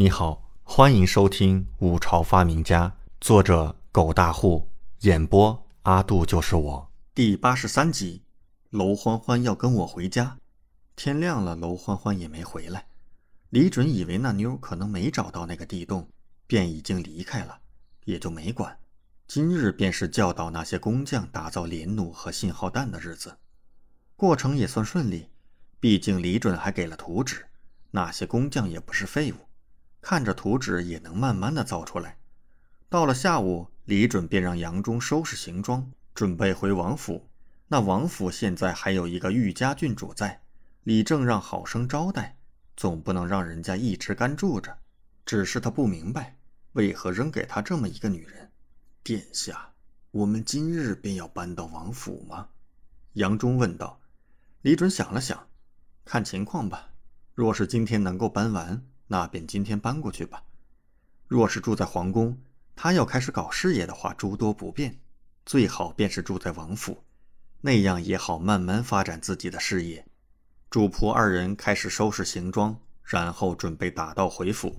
你好，欢迎收听《五朝发明家》，作者狗大户，演播阿杜就是我，第八十三集。娄欢欢要跟我回家，天亮了，娄欢欢也没回来。李准以为那妞可能没找到那个地洞，便已经离开了，也就没管。今日便是教导那些工匠打造连弩和信号弹的日子，过程也算顺利，毕竟李准还给了图纸，那些工匠也不是废物。看着图纸也能慢慢的造出来。到了下午，李准便让杨忠收拾行装，准备回王府。那王府现在还有一个玉家郡主在，李正让好生招待，总不能让人家一直干住着。只是他不明白，为何扔给他这么一个女人。殿下，我们今日便要搬到王府吗？杨忠问道。李准想了想，看情况吧。若是今天能够搬完。那便今天搬过去吧。若是住在皇宫，他要开始搞事业的话，诸多不便，最好便是住在王府，那样也好慢慢发展自己的事业。主仆二人开始收拾行装，然后准备打道回府。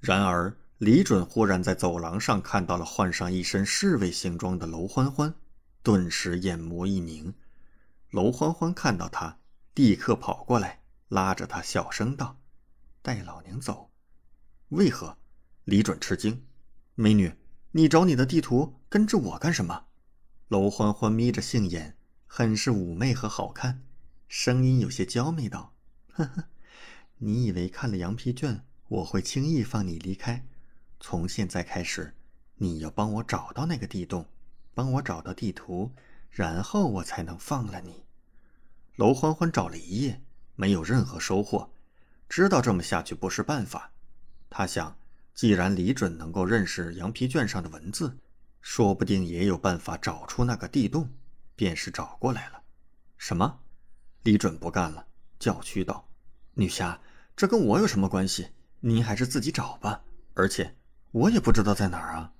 然而李准忽然在走廊上看到了换上一身侍卫行装的娄欢欢，顿时眼眸一凝。娄欢欢看到他，立刻跑过来，拉着他小声道。带老娘走？为何？李准吃惊。美女，你找你的地图，跟着我干什么？娄欢欢眯着杏眼，很是妩媚和好看，声音有些娇媚道：“呵呵，你以为看了羊皮卷，我会轻易放你离开？从现在开始，你要帮我找到那个地洞，帮我找到地图，然后我才能放了你。”娄欢欢找了一夜，没有任何收获。知道这么下去不是办法，他想，既然李准能够认识羊皮卷上的文字，说不定也有办法找出那个地洞，便是找过来了。什么？李准不干了，叫屈道：“女侠，这跟我有什么关系？您还是自己找吧。而且我也不知道在哪儿啊。”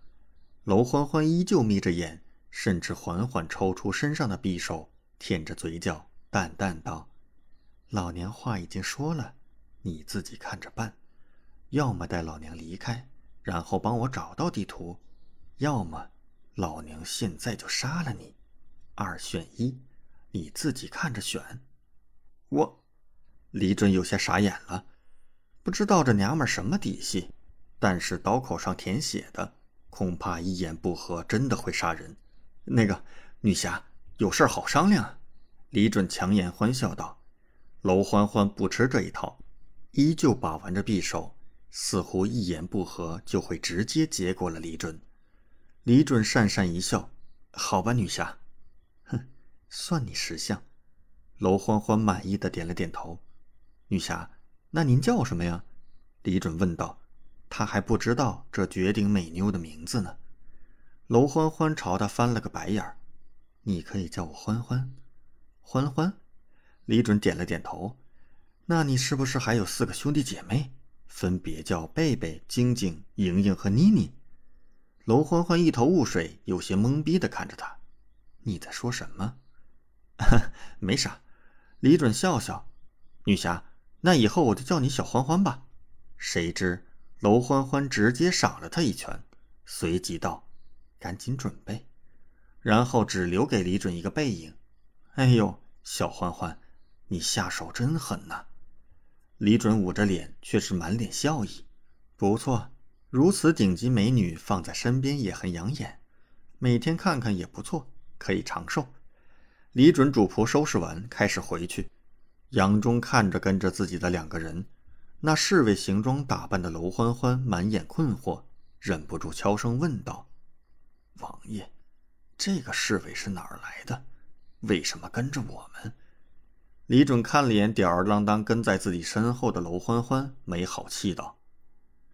娄欢欢依旧眯着眼，甚至缓缓抽出身上的匕首，舔着嘴角，淡淡道：“老娘话已经说了。”你自己看着办，要么带老娘离开，然后帮我找到地图；要么老娘现在就杀了你，二选一，你自己看着选。我，李准有些傻眼了，不知道这娘们什么底细，但是刀口上舔血的，恐怕一言不合真的会杀人。那个女侠，有事好商量。李准强颜欢笑道：“娄欢欢不吃这一套。”依旧把玩着匕首，似乎一言不合就会直接结果了李准。李准讪讪一笑：“好吧，女侠，哼，算你识相。”娄欢欢满意的点了点头。女侠，那您叫什么呀？李准问道。他还不知道这绝顶美妞的名字呢。娄欢欢朝他翻了个白眼儿：“你可以叫我欢欢。”欢欢。李准点了点头。那你是不是还有四个兄弟姐妹，分别叫贝贝、晶晶、莹莹和妮妮？娄欢欢一头雾水，有些懵逼的看着他。你在说什么？没啥。李准笑笑。女侠，那以后我就叫你小欢欢吧。谁知娄欢欢直接赏了他一拳，随即道：“赶紧准备。”然后只留给李准一个背影。哎呦，小欢欢，你下手真狠呐！李准捂着脸，却是满脸笑意。不错，如此顶级美女放在身边也很养眼，每天看看也不错，可以长寿。李准主仆收拾完，开始回去。杨忠看着跟着自己的两个人，那侍卫行装打扮的娄欢欢满眼困惑，忍不住悄声问道：“王爷，这个侍卫是哪儿来的？为什么跟着我们？”李准看了眼吊儿郎当跟在自己身后的娄欢欢，没好气道：“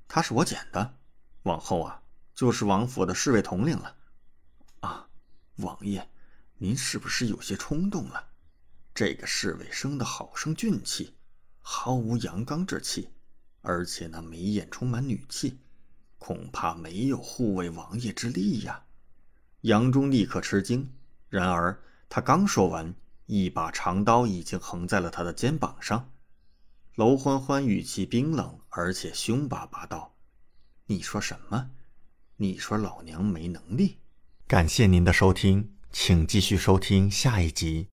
他是我捡的，往后啊就是王府的侍卫统领了。”啊，王爷，您是不是有些冲动了？这个侍卫生的好生俊气，毫无阳刚之气，而且那眉眼充满女气，恐怕没有护卫王爷之力呀。杨忠立刻吃惊，然而他刚说完。一把长刀已经横在了他的肩膀上，娄欢欢语气冰冷，而且凶巴巴道：“你说什么？你说老娘没能力？”感谢您的收听，请继续收听下一集。